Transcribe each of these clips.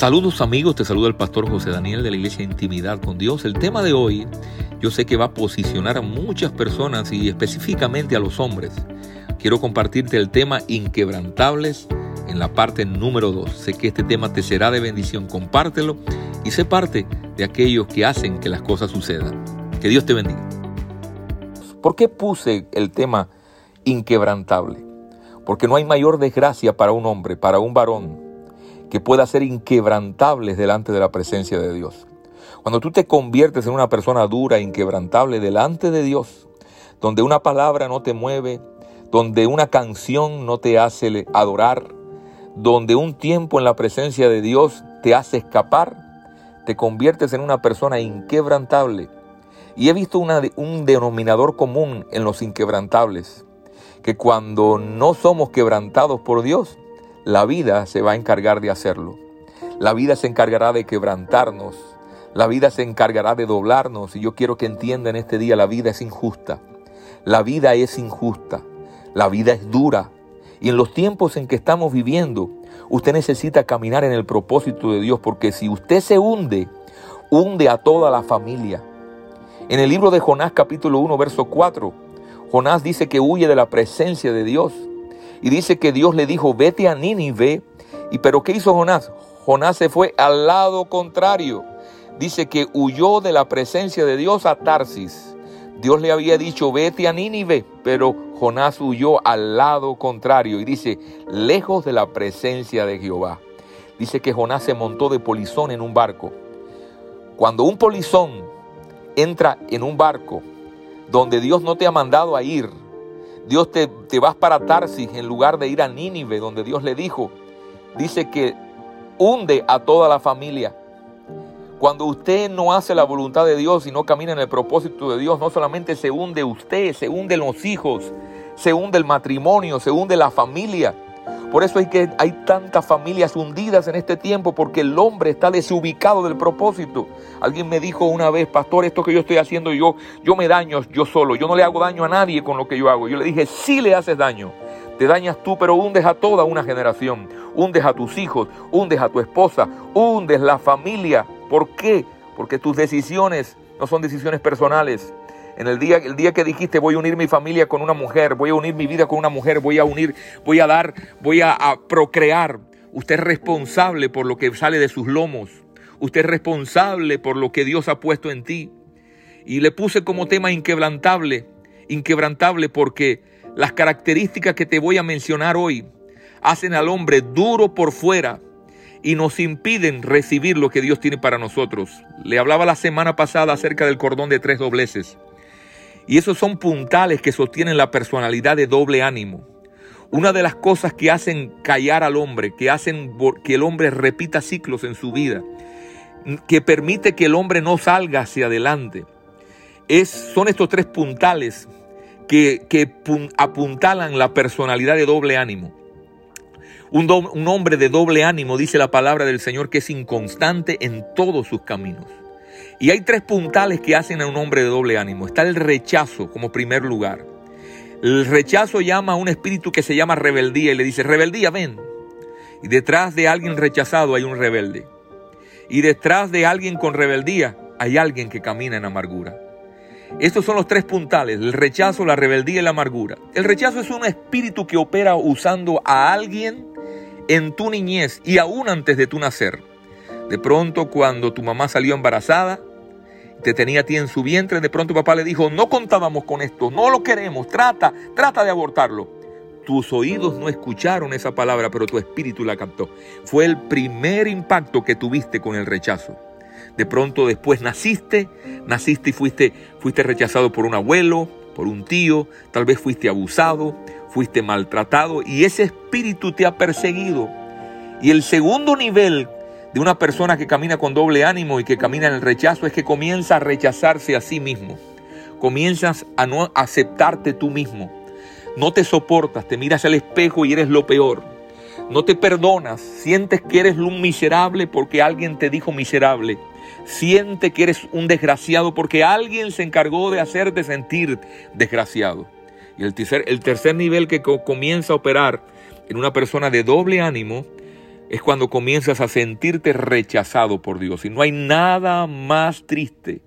Saludos amigos, te saluda el pastor José Daniel de la Iglesia Intimidad con Dios. El tema de hoy yo sé que va a posicionar a muchas personas y específicamente a los hombres. Quiero compartirte el tema inquebrantables en la parte número 2. Sé que este tema te será de bendición, compártelo y sé parte de aquellos que hacen que las cosas sucedan. Que Dios te bendiga. ¿Por qué puse el tema inquebrantable? Porque no hay mayor desgracia para un hombre, para un varón, que pueda ser inquebrantables delante de la presencia de Dios. Cuando tú te conviertes en una persona dura, inquebrantable delante de Dios, donde una palabra no te mueve, donde una canción no te hace adorar, donde un tiempo en la presencia de Dios te hace escapar, te conviertes en una persona inquebrantable. Y he visto un denominador común en los inquebrantables, que cuando no somos quebrantados por Dios, la vida se va a encargar de hacerlo. La vida se encargará de quebrantarnos. La vida se encargará de doblarnos. Y yo quiero que entiendan este día, la vida es injusta. La vida es injusta. La vida es dura. Y en los tiempos en que estamos viviendo, usted necesita caminar en el propósito de Dios, porque si usted se hunde, hunde a toda la familia. En el libro de Jonás capítulo 1, verso 4, Jonás dice que huye de la presencia de Dios. Y dice que Dios le dijo, vete a Nínive. ¿Y pero qué hizo Jonás? Jonás se fue al lado contrario. Dice que huyó de la presencia de Dios a Tarsis. Dios le había dicho, vete a Nínive, pero Jonás huyó al lado contrario y dice, lejos de la presencia de Jehová. Dice que Jonás se montó de polizón en un barco. Cuando un polizón entra en un barco donde Dios no te ha mandado a ir, Dios te, te vas para Tarsis en lugar de ir a Nínive, donde Dios le dijo. Dice que hunde a toda la familia. Cuando usted no hace la voluntad de Dios y no camina en el propósito de Dios, no solamente se hunde usted, se hunden los hijos, se hunde el matrimonio, se hunde la familia. Por eso hay que hay tantas familias hundidas en este tiempo porque el hombre está desubicado del propósito. Alguien me dijo una vez, pastor, esto que yo estoy haciendo yo, yo me daño yo solo, yo no le hago daño a nadie con lo que yo hago. Yo le dije, sí le haces daño. Te dañas tú, pero hundes a toda una generación. Hundes a tus hijos, hundes a tu esposa, hundes la familia. ¿Por qué? Porque tus decisiones no son decisiones personales, en el día, el día que dijiste voy a unir mi familia con una mujer, voy a unir mi vida con una mujer, voy a unir, voy a dar, voy a, a procrear. Usted es responsable por lo que sale de sus lomos. Usted es responsable por lo que Dios ha puesto en ti. Y le puse como tema inquebrantable, inquebrantable porque las características que te voy a mencionar hoy hacen al hombre duro por fuera y nos impiden recibir lo que Dios tiene para nosotros. Le hablaba la semana pasada acerca del cordón de tres dobleces. Y esos son puntales que sostienen la personalidad de doble ánimo. Una de las cosas que hacen callar al hombre, que hacen que el hombre repita ciclos en su vida, que permite que el hombre no salga hacia adelante, son estos tres puntales que, apuntalan la personalidad de doble ánimo. Un hombre de doble ánimo, dice la palabra del Señor, que es inconstante en todos sus caminos. Y hay tres puntales que hacen a un hombre de doble ánimo. Está el rechazo como primer lugar. El rechazo llama a un espíritu que se llama rebeldía y le dice, rebeldía, ven. Y detrás de alguien rechazado hay un rebelde. Y detrás de alguien con rebeldía hay alguien que camina en amargura. Estos son los tres puntales, el rechazo, la rebeldía y la amargura. El rechazo es un espíritu que opera usando a alguien en tu niñez y aún antes de tu nacer. De pronto cuando tu mamá salió embarazada, te tenía a ti en su vientre, de pronto papá le dijo, no contábamos con esto, no lo queremos, trata, trata de abortarlo. Tus oídos no escucharon esa palabra, pero tu espíritu la captó. Fue el primer impacto que tuviste con el rechazo. De pronto después naciste, naciste y fuiste, fuiste rechazado por un abuelo, por un tío, tal vez fuiste abusado, fuiste maltratado y ese espíritu te ha perseguido. Y el segundo nivel de una persona que camina con doble ánimo y que camina en el rechazo es que comienza a rechazarse a sí mismo. Comienzas a no aceptarte tú mismo. No te soportas, te miras al espejo y eres lo peor. No te perdonas, sientes que eres un miserable porque alguien te dijo miserable. Siente que eres un desgraciado porque alguien se encargó de hacerte sentir desgraciado. Y el tercer, el tercer nivel que comienza a operar en una persona de doble ánimo es cuando comienzas a sentirte rechazado por Dios. Y no hay nada más triste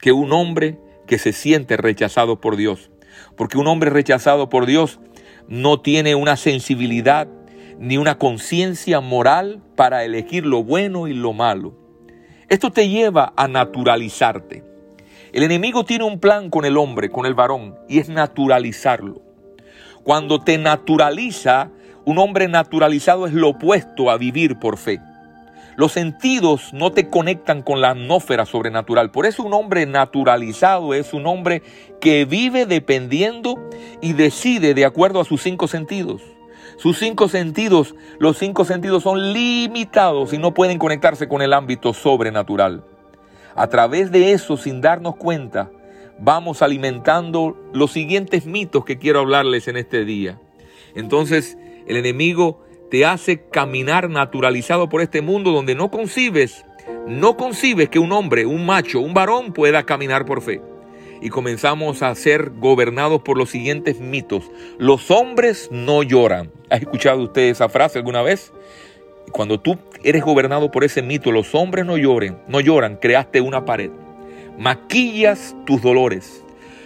que un hombre que se siente rechazado por Dios. Porque un hombre rechazado por Dios no tiene una sensibilidad ni una conciencia moral para elegir lo bueno y lo malo. Esto te lleva a naturalizarte. El enemigo tiene un plan con el hombre, con el varón, y es naturalizarlo. Cuando te naturaliza, un hombre naturalizado es lo opuesto a vivir por fe. Los sentidos no te conectan con la atmósfera sobrenatural. Por eso un hombre naturalizado es un hombre que vive dependiendo y decide de acuerdo a sus cinco sentidos. Sus cinco sentidos, los cinco sentidos son limitados y no pueden conectarse con el ámbito sobrenatural. A través de eso, sin darnos cuenta, vamos alimentando los siguientes mitos que quiero hablarles en este día. Entonces, el enemigo te hace caminar naturalizado por este mundo donde no concibes, no concibes que un hombre, un macho, un varón pueda caminar por fe. Y comenzamos a ser gobernados por los siguientes mitos. Los hombres no lloran. ¿Ha escuchado usted esa frase alguna vez? Cuando tú eres gobernado por ese mito, los hombres no lloren, no lloran, creaste una pared. Maquillas tus dolores.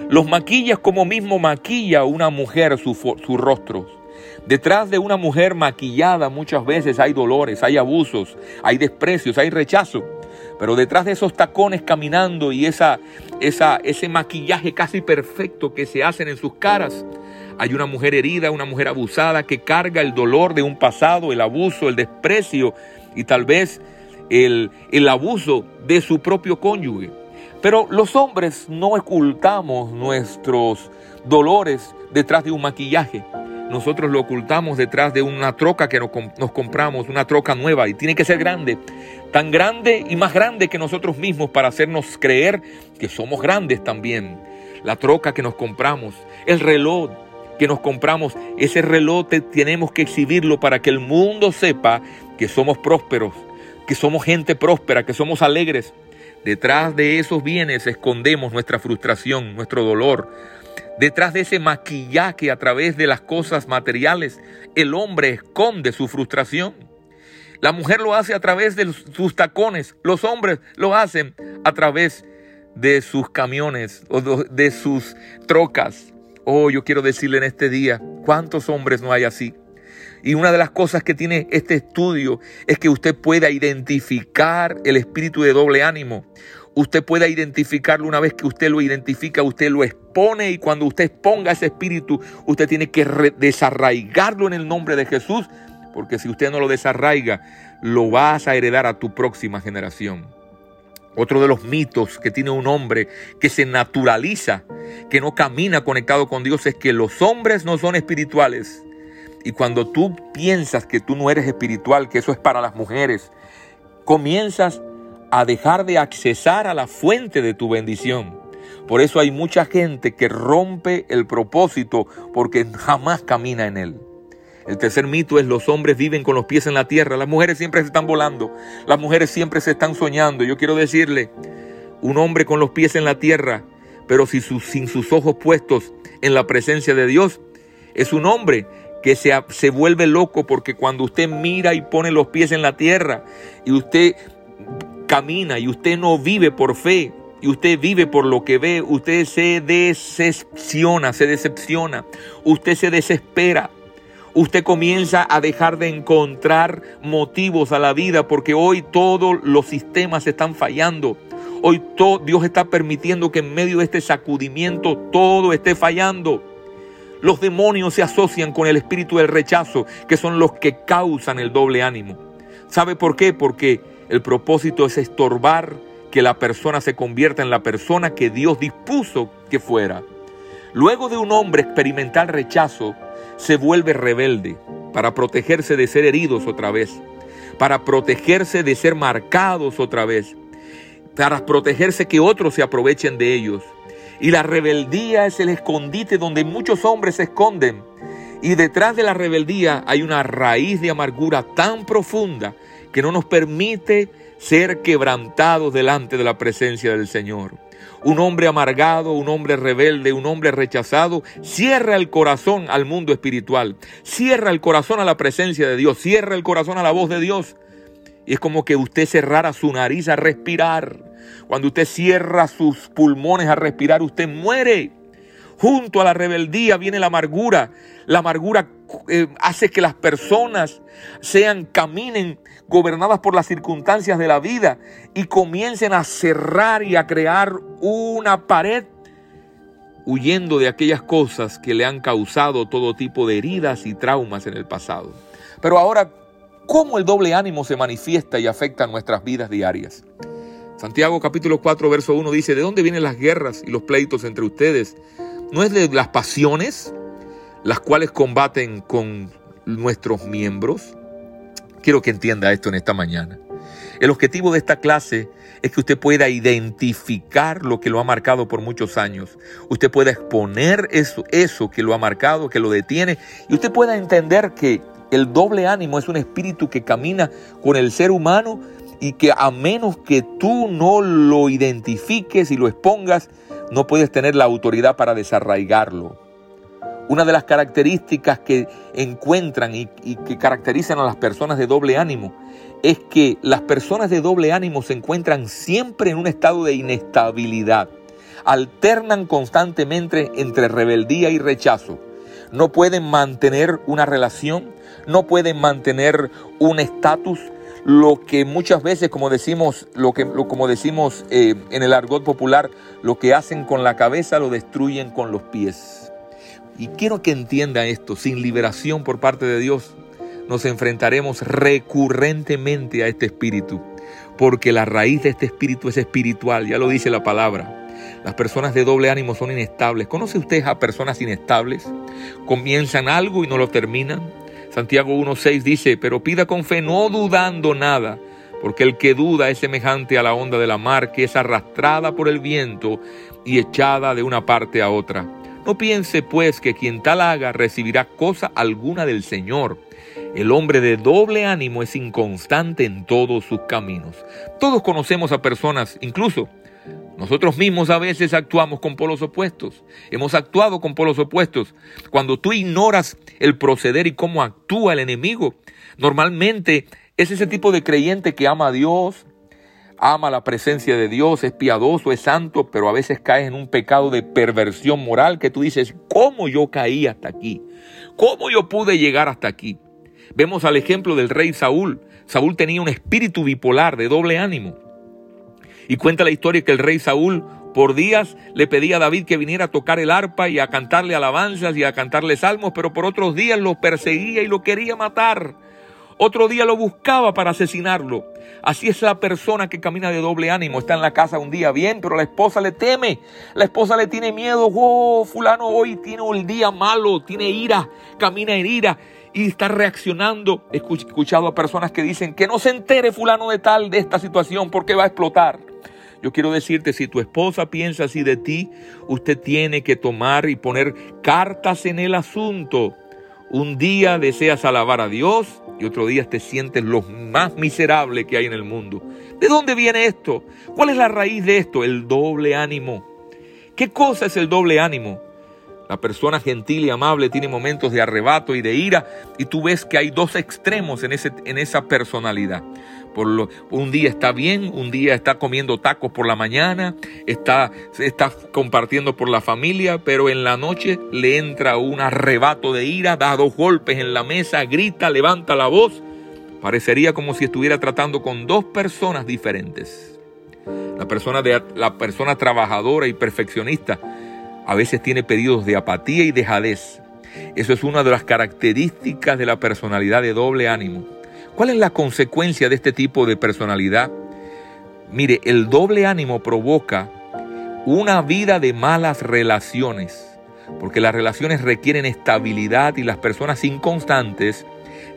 Los maquillas como mismo maquilla una mujer su, su rostro. Detrás de una mujer maquillada muchas veces hay dolores, hay abusos, hay desprecios, hay rechazo. Pero detrás de esos tacones caminando y esa, esa, ese maquillaje casi perfecto que se hacen en sus caras, hay una mujer herida, una mujer abusada que carga el dolor de un pasado, el abuso, el desprecio y tal vez el, el abuso de su propio cónyuge. Pero los hombres no ocultamos nuestros dolores detrás de un maquillaje nosotros lo ocultamos detrás de una troca que nos, compramos, una troca nueva, y tiene que ser grande, tan grande y más grande que nosotros mismos para hacernos creer que somos grandes también. La troca que nos compramos, el reloj que nos compramos, ese reloj tenemos que exhibirlo para que el mundo sepa que somos prósperos, que somos gente próspera, que somos alegres. Detrás de esos bienes escondemos nuestra frustración, nuestro dolor, Detrás de ese maquillaje a través de las cosas materiales, el hombre esconde su frustración. La mujer lo hace a través de sus tacones, los hombres lo hacen a través de sus camiones o de sus trocas. Oh, yo quiero decirle en este día, ¿cuántos hombres no hay así? Y una de las cosas que tiene este estudio es que usted pueda identificar el espíritu de doble ánimo usted pueda identificarlo una vez que usted lo identifica, usted lo expone y cuando usted exponga ese espíritu, usted tiene que desarraigarlo en el nombre de Jesús, porque si usted no lo desarraiga, lo vas a heredar a tu próxima generación. Otro de los mitos que tiene un hombre que se naturaliza, que no camina conectado con Dios, es que los hombres no son espirituales. Y cuando tú piensas que tú no eres espiritual, que eso es para las mujeres, comienzas a dejar de accesar a la fuente de tu bendición. Por eso hay mucha gente que rompe el propósito porque jamás camina en él. El tercer mito es los hombres viven con los pies en la tierra, las mujeres siempre se están volando, las mujeres siempre se están soñando. Yo quiero decirle, un hombre con los pies en la tierra, pero sin sus, sin sus ojos puestos en la presencia de Dios, es un hombre que se, se vuelve loco porque cuando usted mira y pone los pies en la tierra y usted camina y usted no vive por fe y usted vive por lo que ve, usted se decepciona, se decepciona, usted se desespera. Usted comienza a dejar de encontrar motivos a la vida porque hoy todos los sistemas están fallando. Hoy todo, Dios está permitiendo que en medio de este sacudimiento todo esté fallando. Los demonios se asocian con el espíritu del rechazo, que son los que causan el doble ánimo. ¿Sabe por qué? Porque el propósito es estorbar que la persona se convierta en la persona que Dios dispuso que fuera. Luego de un hombre experimentar rechazo, se vuelve rebelde para protegerse de ser heridos otra vez, para protegerse de ser marcados otra vez, para protegerse que otros se aprovechen de ellos. Y la rebeldía es el escondite donde muchos hombres se esconden. Y detrás de la rebeldía hay una raíz de amargura tan profunda que no nos permite ser quebrantados delante de la presencia del Señor. Un hombre amargado, un hombre rebelde, un hombre rechazado, cierra el corazón al mundo espiritual, cierra el corazón a la presencia de Dios, cierra el corazón a la voz de Dios. Y es como que usted cerrara su nariz a respirar. Cuando usted cierra sus pulmones a respirar, usted muere. Junto a la rebeldía viene la amargura. La amargura eh, hace que las personas sean, caminen gobernadas por las circunstancias de la vida y comiencen a cerrar y a crear una pared huyendo de aquellas cosas que le han causado todo tipo de heridas y traumas en el pasado. Pero ahora, ¿cómo el doble ánimo se manifiesta y afecta nuestras vidas diarias? Santiago capítulo 4, verso 1 dice, ¿de dónde vienen las guerras y los pleitos entre ustedes? ¿No es de las pasiones las cuales combaten con nuestros miembros? Quiero que entienda esto en esta mañana. El objetivo de esta clase es que usted pueda identificar lo que lo ha marcado por muchos años. Usted pueda exponer eso, que lo ha marcado, que lo detiene, y usted pueda entender que el doble ánimo es un espíritu que camina con el ser humano y que a menos que tú no lo identifiques y lo expongas, no puedes tener la autoridad para desarraigarlo. Una de las características que encuentran y, que caracterizan a las personas de doble ánimo es que las personas de doble ánimo se encuentran siempre en un estado de inestabilidad. Alternan constantemente entre rebeldía y rechazo. No pueden mantener una relación, no pueden mantener un estatus, lo que muchas veces, como decimos, lo que, como decimos eh, en el argot popular, lo que hacen con la cabeza lo destruyen con los pies. Y quiero que entienda esto, sin liberación por parte de Dios, nos enfrentaremos recurrentemente a este espíritu, porque la raíz de este espíritu es espiritual, ya lo dice la palabra. Las personas de doble ánimo son inestables. ¿Conoce usted a personas inestables? Comienzan algo y no lo terminan. Santiago 1.6 dice, pero pida con fe, no dudando nada, porque el que duda es semejante a la onda de la mar que es arrastrada por el viento y echada de una parte a otra. No piense pues que quien tal haga recibirá cosa alguna del Señor. El hombre de doble ánimo es inconstante en todos sus caminos. Todos conocemos a personas, incluso nosotros mismos a veces actuamos con polos opuestos. Hemos actuado con polos opuestos. Cuando tú ignoras el proceder y cómo actúa el enemigo, normalmente es ese tipo de creyente que ama a Dios, ama la presencia de Dios, es piadoso, es santo, pero a veces cae en un pecado de perversión moral que tú dices, ¿cómo yo caí hasta aquí? ¿Cómo yo pude llegar hasta aquí? Vemos al ejemplo del rey Saúl. Saúl tenía un espíritu bipolar de doble ánimo. Y cuenta la historia que el rey Saúl por días le pedía a David que viniera a tocar el arpa y a cantarle alabanzas y a cantarle salmos, pero por otros días lo perseguía y lo quería matar. Otro día lo buscaba para asesinarlo. Así es la persona que camina de doble ánimo. Está en la casa un día bien, pero la esposa le teme. La esposa le tiene miedo. Oh, fulano hoy tiene un día malo, tiene ira, camina en ira y está reaccionando. He escuchado a personas que dicen que no se entere fulano de tal de esta situación porque va a explotar. Yo quiero decirte, si tu esposa piensa así de ti, usted tiene que tomar y poner cartas en el asunto. Un día deseas alabar a Dios y otro día te sientes lo más miserable que hay en el mundo. ¿De dónde viene esto? ¿Cuál es la raíz de esto? El doble ánimo. ¿Qué cosa es el doble ánimo? La persona gentil y amable tiene momentos de arrebato y de ira y tú ves que hay dos extremos en, ese, en esa personalidad. Por lo, un día está bien, un día está comiendo tacos por la mañana, está, está compartiendo por la familia, pero en la noche le entra un arrebato de ira, da dos golpes en la mesa, grita, levanta la voz. Parecería como si estuviera tratando con dos personas diferentes. La persona, de, la persona trabajadora y perfeccionista a veces tiene pedidos de apatía y dejadez. Eso es una de las características de la personalidad de doble ánimo. ¿Cuál es la consecuencia de este tipo de personalidad? Mire, el doble ánimo provoca una vida de malas relaciones, porque las relaciones requieren estabilidad y las personas inconstantes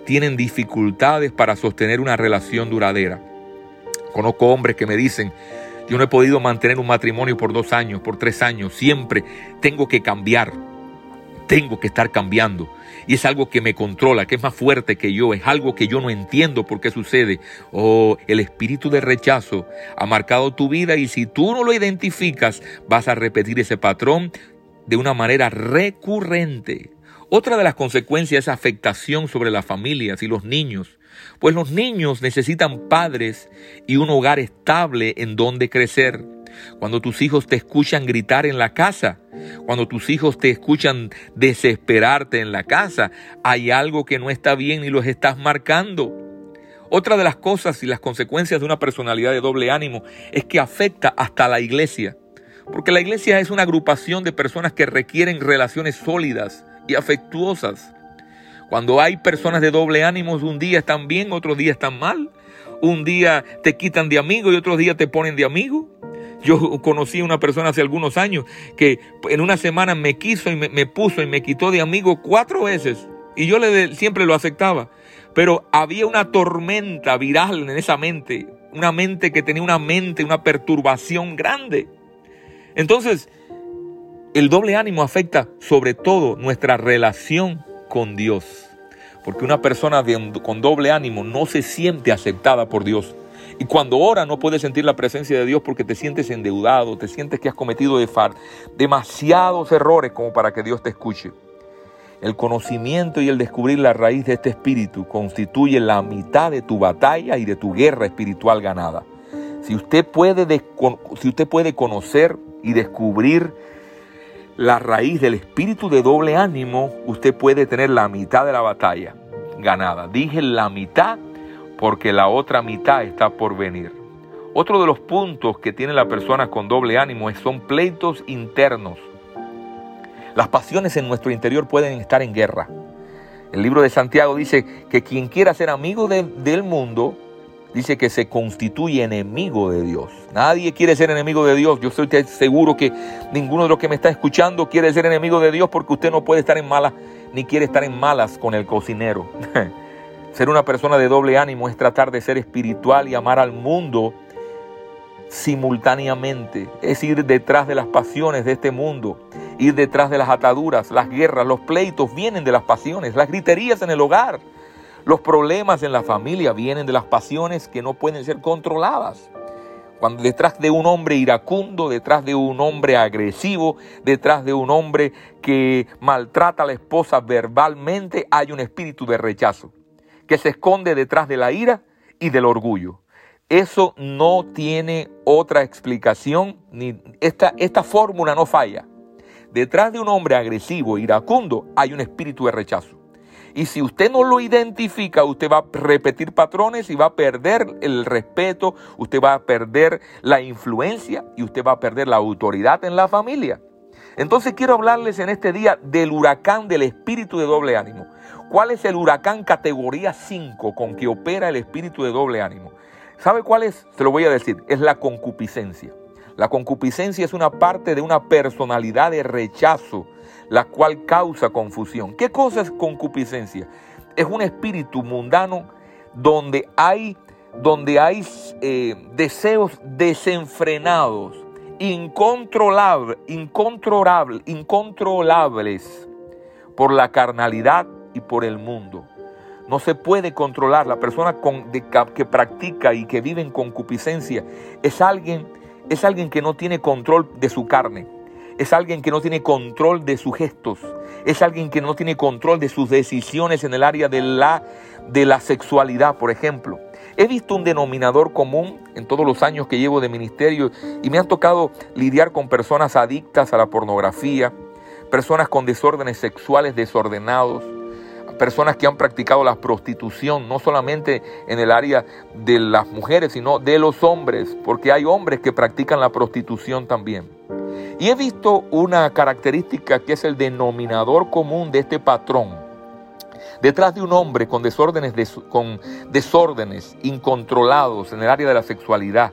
tienen dificultades para sostener una relación duradera. Conozco hombres que me dicen, yo no he podido mantener un matrimonio por dos años, por tres años, siempre tengo que cambiar. tengo que estar cambiando. Y es algo que me controla, que es más fuerte que yo, es algo que yo no entiendo por qué sucede. Oh, el espíritu de rechazo ha marcado tu vida y si tú no lo identificas, vas a repetir ese patrón de una manera recurrente. Otra de las consecuencias es afectación sobre las familias y los niños, pues los niños necesitan padres y un hogar estable en donde crecer. Cuando tus hijos te escuchan gritar en la casa, cuando tus hijos te escuchan desesperarte en la casa, hay algo que no está bien y los estás marcando. Otra de las cosas y las consecuencias de una personalidad de doble ánimo es que afecta hasta la iglesia. Porque la iglesia es una agrupación de personas que requieren relaciones sólidas y afectuosas. Cuando hay personas de doble ánimo, un día están bien, otro día están mal. Un día te quitan de amigo y otro día te ponen de amigo. Yo conocí a una persona hace algunos años que en una semana me quiso y me, puso y me quitó de amigo cuatro veces. Y yo siempre lo aceptaba. Pero había una tormenta viral en esa mente. Una mente que tenía una mente, una perturbación grande. Entonces, el doble ánimo afecta sobre todo nuestra relación con Dios. Porque una persona con doble ánimo no se siente aceptada por Dios. Y cuando ora no puedes sentir la presencia de Dios porque te sientes endeudado, te sientes que has cometido demasiados errores como para que Dios te escuche. El conocimiento y el descubrir la raíz de este espíritu constituye la mitad de tu batalla y de tu guerra espiritual ganada. Si usted puede, si usted puede conocer y descubrir la raíz del espíritu de doble ánimo, usted puede tener la mitad de la batalla ganada. Dije la mitad porque la otra mitad está por venir. Otro de los puntos que tiene la persona con doble ánimo son pleitos internos. Las pasiones en nuestro interior pueden estar en guerra. El libro de Santiago dice que quien quiera ser amigo del mundo, dice que se constituye enemigo de Dios. Nadie quiere ser enemigo de Dios. Yo estoy seguro que ninguno de los que me está escuchando quiere ser enemigo de Dios porque usted no puede estar en malas, ni quiere estar en malas con el cocinero. Ser una persona de doble ánimo es tratar de ser espiritual y amar al mundo simultáneamente. Es ir detrás de las pasiones de este mundo, ir detrás de las ataduras, las guerras, los pleitos vienen de las pasiones, las griterías en el hogar, los problemas en la familia vienen de las pasiones que no pueden ser controladas. Cuando detrás de un hombre iracundo, detrás de un hombre agresivo, detrás de un hombre que maltrata a la esposa verbalmente, hay un espíritu de rechazo que se esconde detrás de la ira y del orgullo. Eso no tiene otra explicación, ni esta, esta fórmula no falla. Detrás de un hombre agresivo, iracundo, hay un espíritu de rechazo. Y si usted no lo identifica, usted va a repetir patrones y va a perder el respeto, usted va a perder la influencia y usted va a perder la autoridad en la familia. Entonces quiero hablarles en este día del huracán del espíritu de doble ánimo. ¿Cuál es el huracán categoría 5 con que opera el espíritu de doble ánimo? ¿Sabe cuál es? Se lo voy a decir. Es la concupiscencia. La concupiscencia es una parte de una personalidad de rechazo, la cual causa confusión. ¿Qué cosa es concupiscencia? Es un espíritu mundano donde hay, donde hay eh, deseos desenfrenados, incontrolables, incontrolables, incontrolables por la carnalidad y por el mundo. No se puede controlar. La persona que practica y que vive en concupiscencia es alguien, es alguien que no tiene control de su carne. Es alguien que no tiene control de sus gestos. Es alguien que no tiene control de sus decisiones en el área de la, de la sexualidad, por ejemplo. He visto un denominador común en todos los años que llevo de ministerio y me han tocado lidiar con personas adictas a la pornografía, personas con desórdenes sexuales desordenados, personas que han practicado la prostitución, no solamente en el área de las mujeres, sino de los hombres, porque hay hombres que practican la prostitución también. Y he visto una característica que es el denominador común de este patrón. Detrás de un hombre con desórdenes, con desórdenes incontrolados en el área de la sexualidad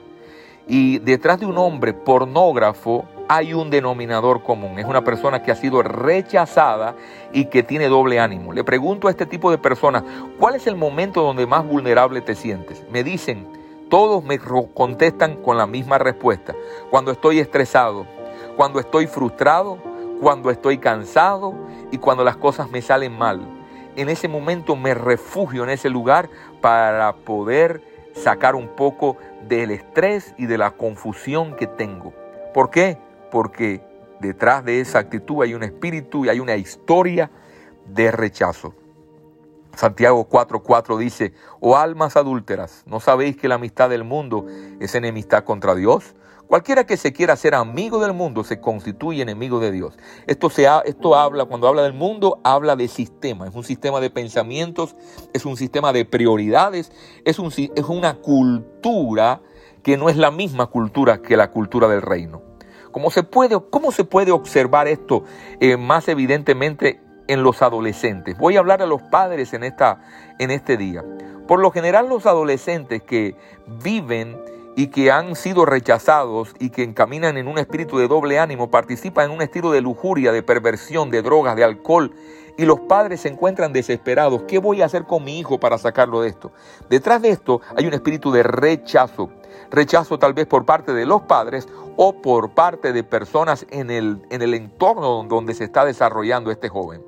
y detrás de un hombre pornógrafo hay un denominador común. Es una persona que ha sido rechazada y que tiene doble ánimo. Le pregunto a este tipo de personas, ¿cuál es el momento donde más vulnerable te sientes? Me dicen, todos me contestan con la misma respuesta. Cuando estoy estresado, cuando estoy frustrado, cuando estoy cansado y cuando las cosas me salen mal. En ese momento me refugio en ese lugar para poder sacar un poco del estrés y de la confusión que tengo. ¿Por qué? Porque detrás de esa actitud hay un espíritu y hay una historia de rechazo. Santiago 4:4 dice, oh almas adúlteras, ¿no sabéis que la amistad del mundo es enemistad contra Dios? Cualquiera que se quiera ser amigo del mundo se constituye enemigo de Dios. Esto, se esto habla, cuando habla del mundo, habla de sistema. Es un sistema de pensamientos, es un sistema de prioridades, es, es una cultura que no es la misma cultura que la cultura del reino. ¿Cómo se puede, cómo se puede observar esto eh, más evidentemente en los adolescentes? Voy a hablar a los padres en, esta, en este día. Por lo general los adolescentes que viven y que han sido rechazados y que encaminan en un espíritu de doble ánimo, participan en un estilo de lujuria, de perversión, de drogas, de alcohol, y los padres se encuentran desesperados. ¿Qué voy a hacer con mi hijo para sacarlo de esto? Detrás de esto hay un espíritu de rechazo. Rechazo tal vez por parte de los padres o por parte de personas en el, en el entorno donde se está desarrollando este joven.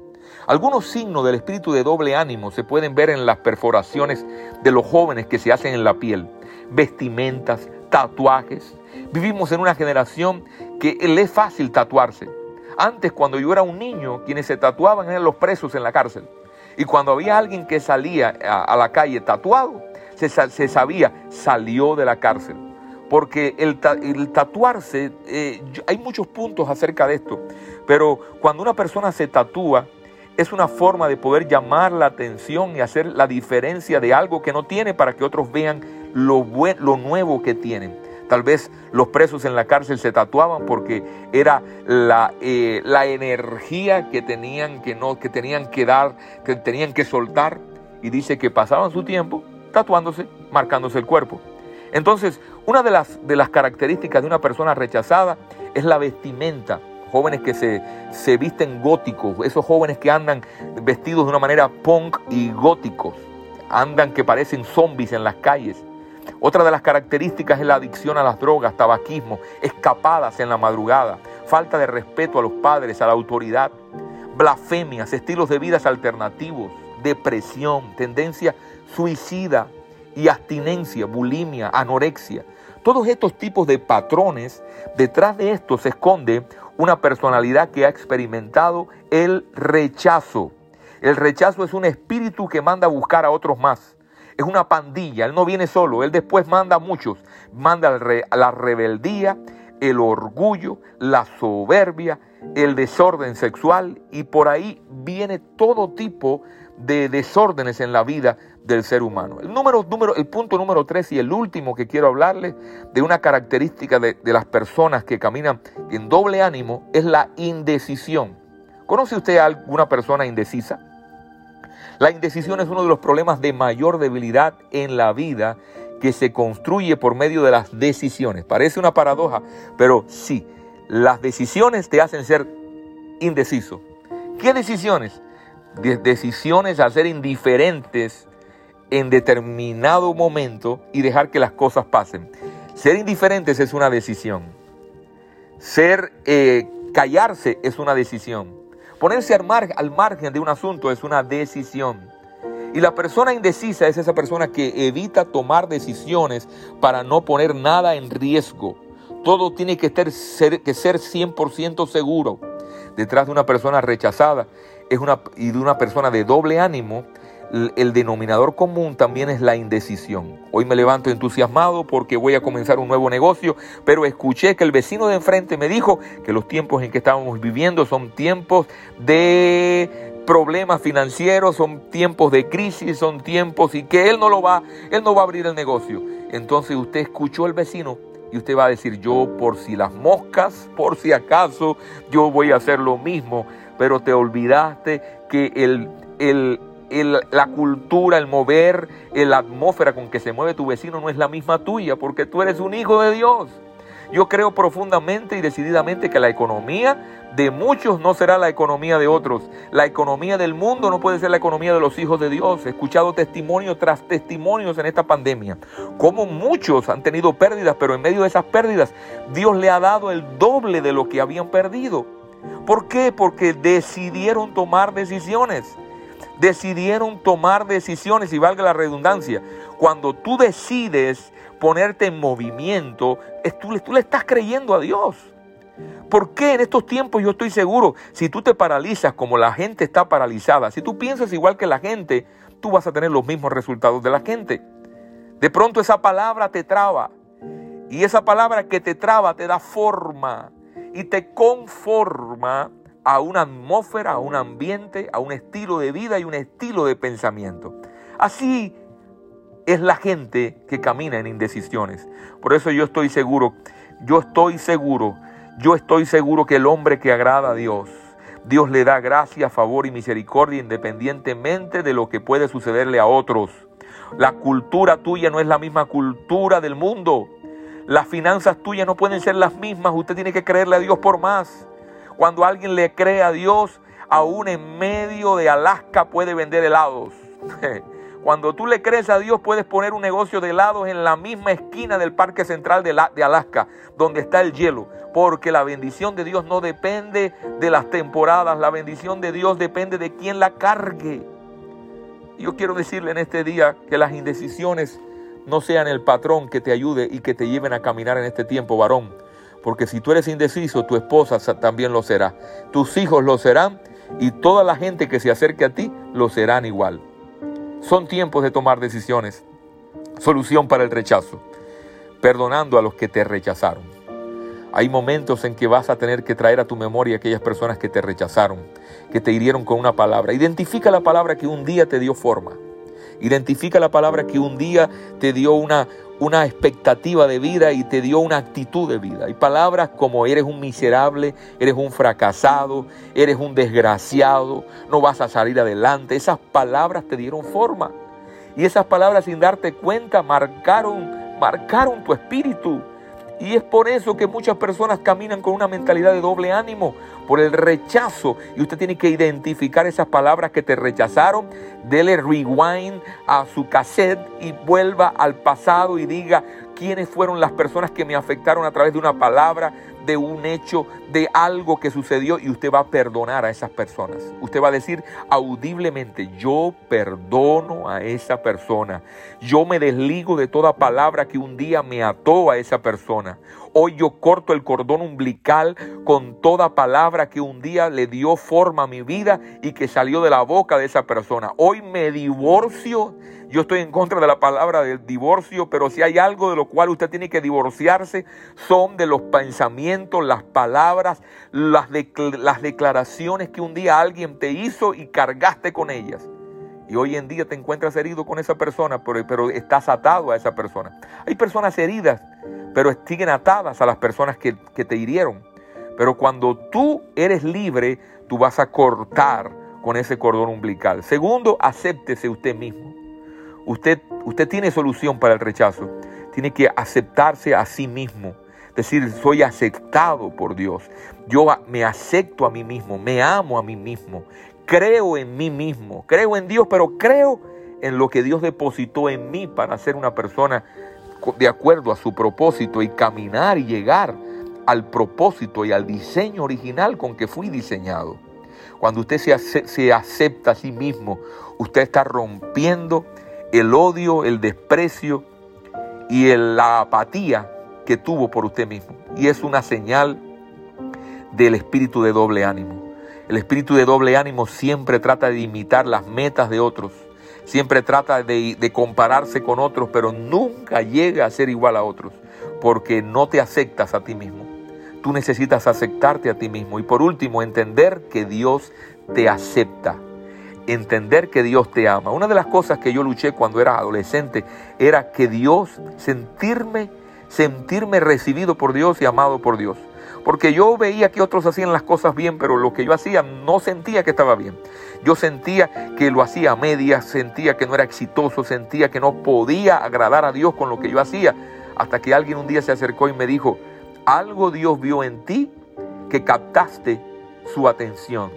Algunos signos del espíritu de doble ánimo se pueden ver en las perforaciones de los jóvenes que se hacen en la piel vestimentas, tatuajes. Vivimos en una generación que le es fácil tatuarse. Antes, cuando yo era un niño, quienes se tatuaban eran los presos en la cárcel. Y cuando había alguien que salía a, la calle tatuado, se, sabía, salió de la cárcel. Porque el, tatuarse, eh, hay muchos puntos acerca de esto, pero cuando una persona se tatúa, es una forma de poder llamar la atención y hacer la diferencia de algo que no tiene para que otros vean lo, lo nuevo que tienen. Tal vez los presos en la cárcel se tatuaban porque era la, eh, la energía que tenían que, no, que tenían que dar, que tenían que soltar. Y dice que pasaban su tiempo tatuándose, marcándose el cuerpo. Entonces, una de las, de las características de una persona rechazada es la vestimenta. Jóvenes que se, se visten góticos, esos jóvenes que andan vestidos de una manera punk y góticos, andan que parecen zombies en las calles otra de las características es la adicción a las drogas, tabaquismo, escapadas en la madrugada, falta de respeto a los padres, a la autoridad, blasfemias, estilos de vida alternativos, depresión, tendencia suicida y abstinencia, bulimia, anorexia. Todos estos tipos de patrones, detrás de esto se esconde una personalidad que ha experimentado el rechazo. El rechazo es un espíritu que manda a buscar a otros más es una pandilla, él no viene solo, él después manda a muchos, manda la rebeldía, el orgullo, la soberbia, el desorden sexual y por ahí viene todo tipo de desórdenes en la vida del ser humano. El, número, número, el punto número tres y el último que quiero hablarles de una característica de, de las personas que caminan en doble ánimo es la indecisión. ¿Conoce usted a alguna persona indecisa? La indecisión es uno de los problemas de mayor debilidad en la vida que se construye por medio de las decisiones. Parece una paradoja, pero sí, las decisiones te hacen ser indeciso. ¿Qué decisiones? Decisiones a ser indiferentes en determinado momento y dejar que las cosas pasen. Ser indiferentes es una decisión. Ser eh, callarse es una decisión. Ponerse al, margen de un asunto es una decisión. Y la persona indecisa es esa persona que evita tomar decisiones para no poner nada en riesgo. Todo tiene que ser, que ser 100% seguro. Detrás de una persona rechazada es una, y de una persona de doble ánimo el denominador común también es la indecisión. Hoy me levanto entusiasmado porque voy a comenzar un nuevo negocio, pero escuché que el vecino de enfrente me dijo que los tiempos en que estábamos viviendo son tiempos de problemas financieros, son tiempos de crisis, son tiempos y que él no lo va, él no va a abrir el negocio. Entonces usted escuchó al vecino y usted va a decir, yo por si las moscas, por si acaso, yo voy a hacer lo mismo, pero te olvidaste que el, el la cultura, el mover, la atmósfera con que se mueve tu vecino no es la misma tuya, porque tú eres un hijo de Dios. Yo creo profundamente y decididamente que la economía de muchos no será la economía de otros. La economía del mundo no puede ser la economía de los hijos de Dios. He escuchado testimonio tras testimonios en esta pandemia. Como muchos han tenido pérdidas, pero en medio de esas pérdidas Dios le ha dado el doble de lo que habían perdido. ¿Por qué? Porque decidieron tomar decisiones. Decidieron tomar decisiones y valga la redundancia. Cuando tú decides ponerte en movimiento, tú, tú le estás creyendo a Dios. ¿Por qué en estos tiempos yo estoy seguro? Si tú te paralizas como la gente está paralizada, si tú piensas igual que la gente, tú vas a tener los mismos resultados de la gente. De pronto esa palabra te traba. Y esa palabra que te traba te da forma y te conforma a una atmósfera, a un ambiente, a un estilo de vida y un estilo de pensamiento. Así es la gente que camina en indecisiones. Por eso yo estoy seguro, yo estoy seguro, yo estoy seguro que el hombre que agrada a Dios, Dios le da gracia, favor y misericordia independientemente de lo que puede sucederle a otros. La cultura tuya no es la misma cultura del mundo. Las finanzas tuyas no pueden ser las mismas. Usted tiene que creerle a Dios por más. Cuando alguien le cree a Dios, aún en medio de Alaska puede vender helados. Cuando tú le crees a Dios, puedes poner un negocio de helados en la misma esquina del Parque Central de, Alaska, donde está el hielo. Porque la bendición de Dios no depende de las temporadas, la bendición de Dios depende de quien la cargue. Yo quiero decirle en este día que las indecisiones no sean el patrón que te ayude y que te lleven a caminar en este tiempo, varón. Porque si tú eres indeciso, tu esposa también lo será. Tus hijos lo serán y toda la gente que se acerque a ti lo serán igual. Son tiempos de tomar decisiones. Solución para el rechazo. Perdonando a los que te rechazaron. Hay momentos en que vas a tener que traer a tu memoria aquellas personas que te rechazaron, que te hirieron con una palabra. Identifica la palabra que un día te dio forma. Identifica la palabra que un día te dio una, una expectativa de vida y te dio una actitud de vida. Y palabras como eres un miserable, eres un fracasado, eres un desgraciado, no vas a salir adelante. Esas palabras te dieron forma. Y esas palabras sin darte cuenta marcaron, marcaron tu espíritu. Y es por eso que muchas personas caminan con una mentalidad de doble ánimo, por el rechazo. Y usted tiene que identificar esas palabras que te rechazaron, dele rewind a su cassette y vuelva al pasado y diga quiénes fueron las personas que me afectaron a través de una palabra, de un hecho, de algo que sucedió y usted va a perdonar a esas personas. Usted va a decir audiblemente, yo perdono a esa persona. Yo me desligo de toda palabra que un día me ató a esa persona. Hoy yo corto el cordón umbilical con toda palabra que un día le dio forma a mi vida y que salió de la boca de esa persona. Hoy me divorcio. Yo estoy en contra de la palabra del divorcio, pero si hay algo de lo cual usted tiene que divorciarse, son de los pensamientos, las palabras, las, declaraciones que un día alguien te hizo y cargaste con ellas. Y hoy en día te encuentras herido con esa persona, pero, estás atado a esa persona. Hay personas heridas pero siguen atadas a las personas que, te hirieron. Pero cuando tú eres libre, tú vas a cortar con ese cordón umbilical. Segundo, acéptese usted mismo. Usted, usted tiene solución para el rechazo. Tiene que aceptarse a sí mismo. Decir, soy aceptado por Dios. Yo me acepto a mí mismo, me amo a mí mismo. Creo en mí mismo. Creo en Dios, pero creo en lo que Dios depositó en mí para ser una persona de acuerdo a su propósito y caminar y llegar al propósito y al diseño original con que fui diseñado. Cuando usted se, acepta a sí mismo, usted está rompiendo el odio, el desprecio y la apatía que tuvo por usted mismo. Y es una señal del espíritu de doble ánimo. El espíritu de doble ánimo siempre trata de imitar las metas de otros siempre trata de, compararse con otros, pero nunca llega a ser igual a otros, porque no te aceptas a ti mismo. Tú necesitas aceptarte a ti mismo. Y por último, entender que Dios te acepta. Entender que Dios te ama. Una de las cosas que yo luché cuando era adolescente era que Dios, sentirme, sentirme recibido por Dios y amado por Dios. Porque yo veía que otros hacían las cosas bien, pero lo que yo hacía no sentía que estaba bien. Yo sentía que lo hacía a medias, sentía que no era exitoso, sentía que no podía agradar a Dios con lo que yo hacía. Hasta que alguien un día se acercó y me dijo, algo Dios vio en ti que captaste su atención.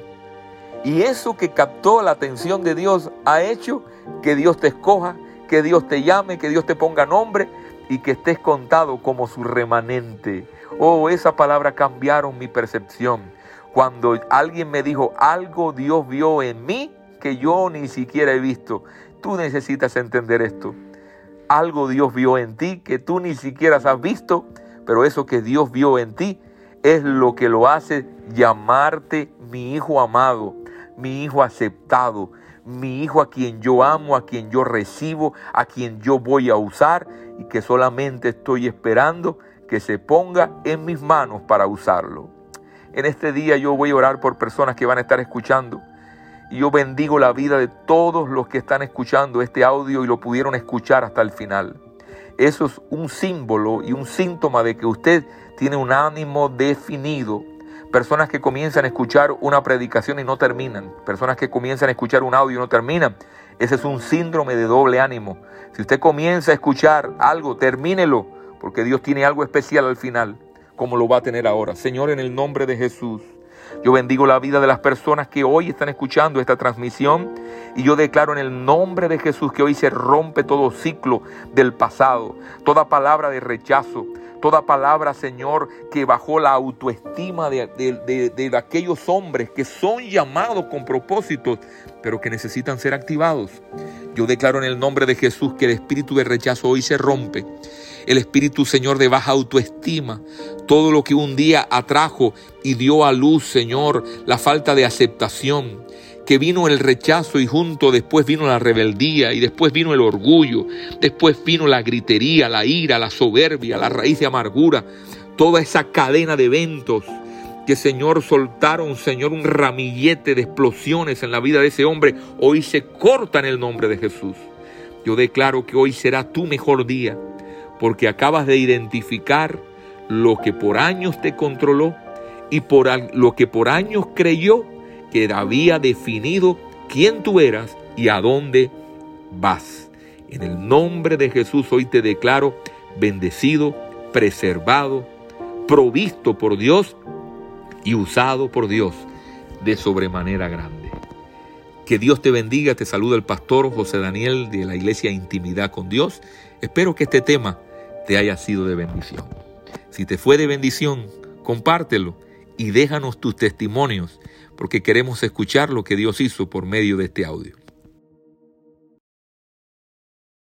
Y eso que captó la atención de Dios ha hecho que Dios te escoja, que Dios te llame, que Dios te ponga nombre y que estés contado como su remanente. Oh, esa palabra cambiaron mi percepción. cuando alguien me dijo, algo Dios vio en mí que yo ni siquiera he visto. Tú necesitas entender esto. Algo Dios vio en ti que tú ni siquiera has visto, pero eso que Dios vio en ti es lo que lo hace llamarte mi hijo amado, mi hijo aceptado, mi hijo a quien yo amo, a quien yo recibo, a quien yo voy a usar y que solamente estoy esperando que se ponga en mis manos para usarlo. En este día yo voy a orar por personas que van a estar escuchando y yo bendigo la vida de todos los que están escuchando este audio y lo pudieron escuchar hasta el final. Eso es un símbolo y un síntoma de que usted tiene un ánimo definido. Personas que comienzan a escuchar una predicación y no terminan. Personas que comienzan a escuchar un audio y no terminan. Ese es un síndrome de doble ánimo. Si usted comienza a escuchar algo, termínelo, porque Dios tiene algo especial al final, como lo va a tener ahora. Señor, en el nombre de Jesús. Yo bendigo la vida de las personas que hoy están escuchando esta transmisión y yo declaro en el nombre de Jesús que hoy se rompe todo ciclo del pasado, toda palabra de rechazo, toda palabra, Señor, que bajó la autoestima de, de, aquellos hombres que son llamados con propósitos, pero que necesitan ser activados. Yo declaro en el nombre de Jesús que el espíritu de rechazo hoy se rompe el espíritu, Señor, de baja autoestima, todo lo que un día atrajo y dio a luz, Señor, la falta de aceptación, que vino el rechazo y junto después vino la rebeldía y después vino el orgullo, después vino la gritería, la ira, la soberbia, la raíz de amargura, toda esa cadena de eventos que Señor soltaron, Señor, un ramillete de explosiones en la vida de ese hombre, hoy se corta en el nombre de Jesús. Yo declaro que hoy será tu mejor día porque acabas de identificar lo que por años te controló y por lo que por años creyó que había definido quién tú eras y a dónde vas. En el nombre de Jesús hoy te declaro bendecido, preservado, provisto por Dios y usado por Dios de sobremanera grande. Que Dios te bendiga, te saluda el pastor José Daniel de la iglesia Intimidad con Dios. Espero que este tema te haya sido de bendición. Si te fue de bendición, compártelo y déjanos tus testimonios, porque queremos escuchar lo que Dios hizo por medio de este audio.